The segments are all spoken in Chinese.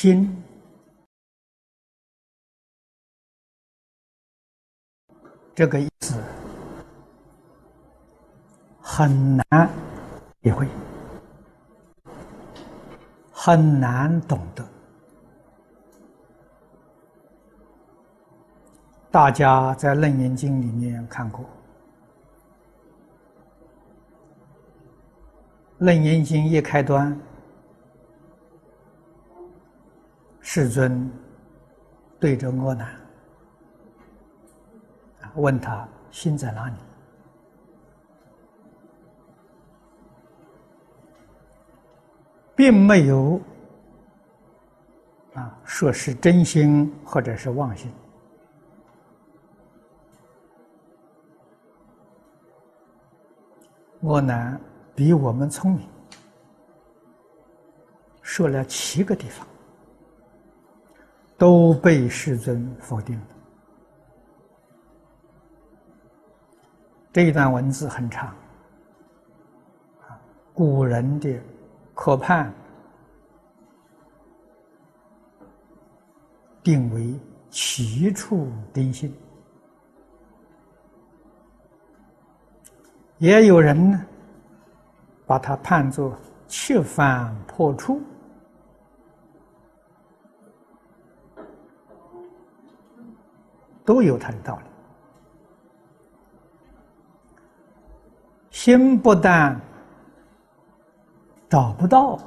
心这个意思很难体会，很难懂得。大家在《楞严经》里面看过，《楞严经》一开端，世尊对着阿难问他心在哪里，并没有啊说是真心或者是妄心。我呢比我们聪明，说了七个地方，都被世尊否定了。这一段文字很长，古人的可判定为七处定心。也有人呢，把它判作七番破处，都有它的道理。心不但找不到，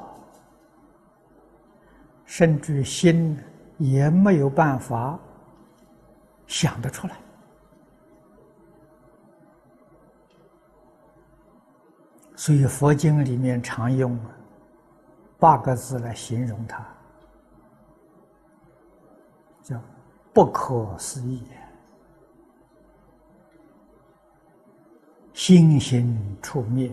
甚至心也没有办法想得出来。所以佛经里面常用八个字来形容它，叫“不可思议”，心行出灭。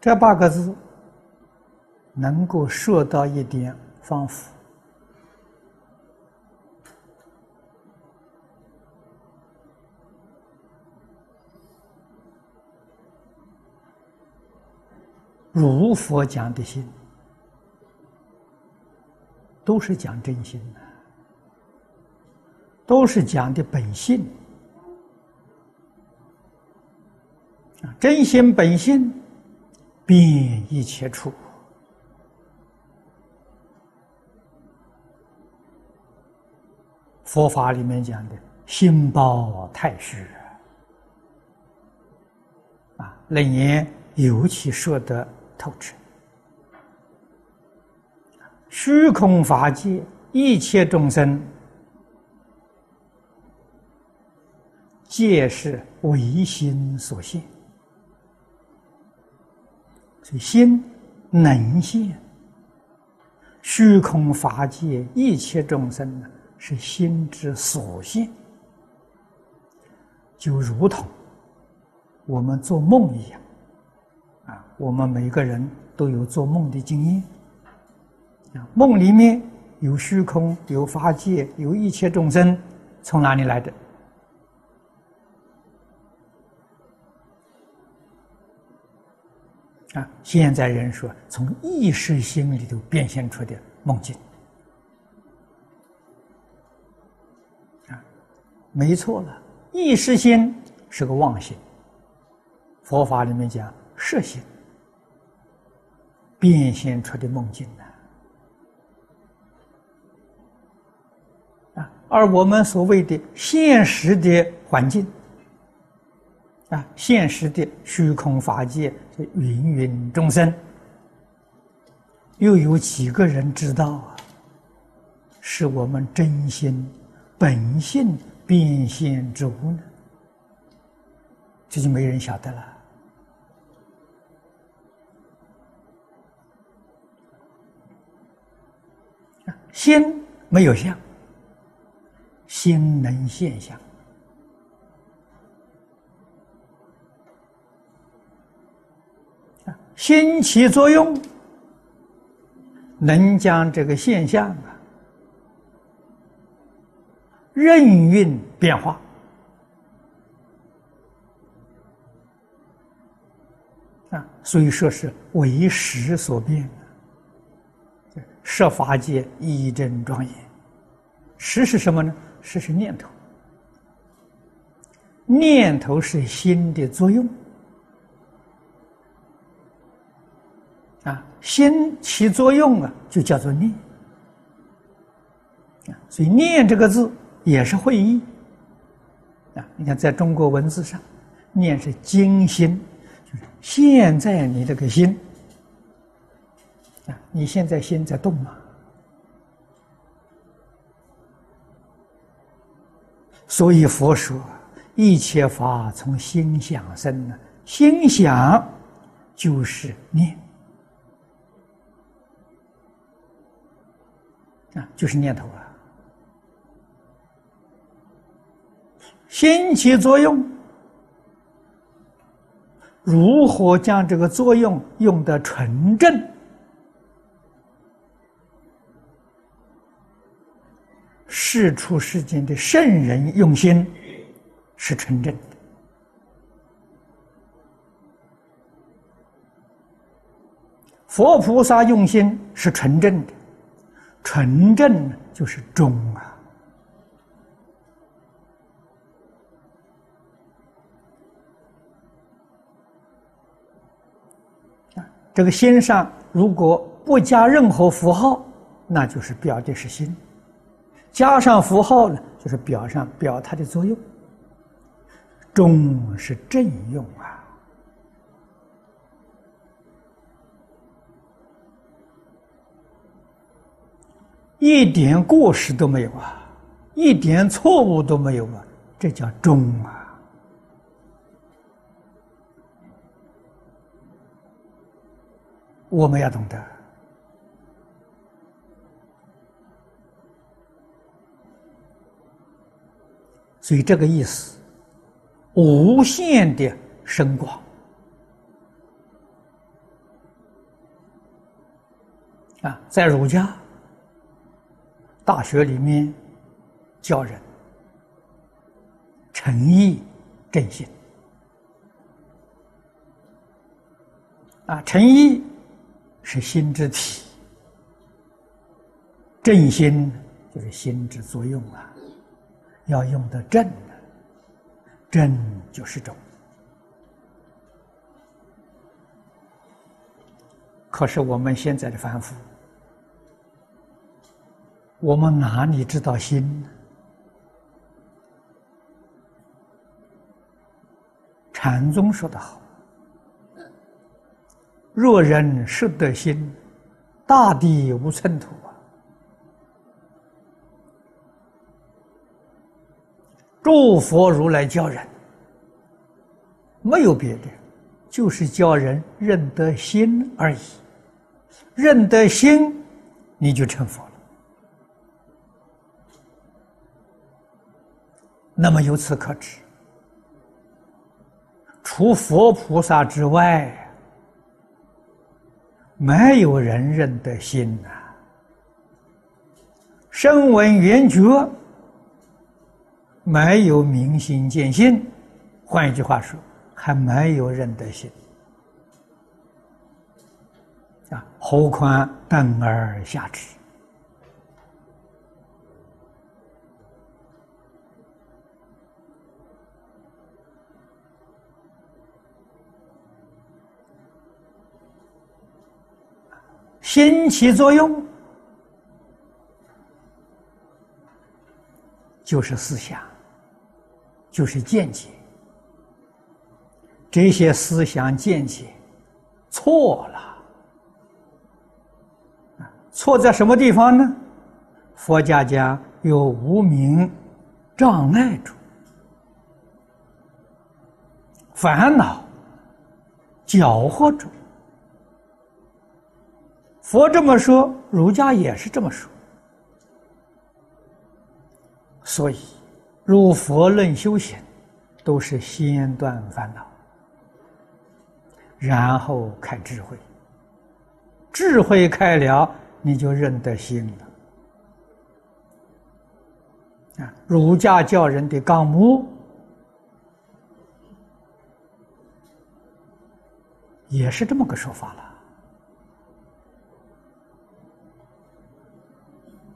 这八个字能够说到一点方法。如佛讲的心，都是讲真心的，都是讲的本性啊！真心本性，遍一切处。佛法里面讲的“心包太虚”啊，楞严尤其说的。透彻，虚空法界一切众生，皆是唯心所现。所以心能现，虚空法界一切众生呢，是心之所现，就如同我们做梦一样。我们每个人都有做梦的经验。啊，梦里面有虚空，有法界，有一切众生，从哪里来的？啊，现在人说从意识心里头变现出的梦境。啊，没错了，意识心是个妄心。佛法里面讲。摄心变现出的梦境呢？啊，而我们所谓的现实的环境，啊，现实的虚空法界这芸芸众生，又有几个人知道啊？是我们真心本性变现之物呢？这就没人晓得了。心没有相，心能现象心起作用，能将这个现象啊任运变化啊，所以说是为时所变。设法界一真庄严，识是什么呢？识是念头，念头是心的作用。啊，心起作用啊，就叫做念。啊，所以念这个字也是会意。啊，你看在中国文字上，念是精心，就是现在你这个心。啊，你现在心在动吗？所以佛说，一切法从心想生呢，心想就是念，啊，就是念头啊。心起作用，如何将这个作用用得纯正？世出世间的圣人用心是纯正的，佛菩萨用心是纯正的，纯正就是忠！啊，这个心上如果不加任何符号，那就是表的是心。加上符号呢，就是表上表它的作用。中是正用啊，一点过失都没有啊，一点错误都没有啊，这叫中啊。我们要懂得。所以这个意思，无限的深广啊，在儒家大学里面教人诚意正心啊，诚意是心之体，正心就是心之作用啊。要用的正的，正就是种。可是我们现在的凡夫，我们哪里知道心？禅宗说得好：“若人识得心，大地无寸土。”诸佛如来教人，没有别的，就是教人认得心而已。认得心，你就成佛了。那么由此可知，除佛菩萨之外，没有人认得心呐。声闻缘觉。没有明心见性，换一句话说，还没有认得心啊！何况等而下之，心起作用就是思想。就是见解，这些思想见解错了错在什么地方呢？佛家讲有无名障碍住，烦恼搅和住。佛这么说，儒家也是这么说，所以。入佛论修行，都是先断烦恼，然后开智慧。智慧开了，你就认得心了。啊，儒家教人的纲目也是这么个说法了。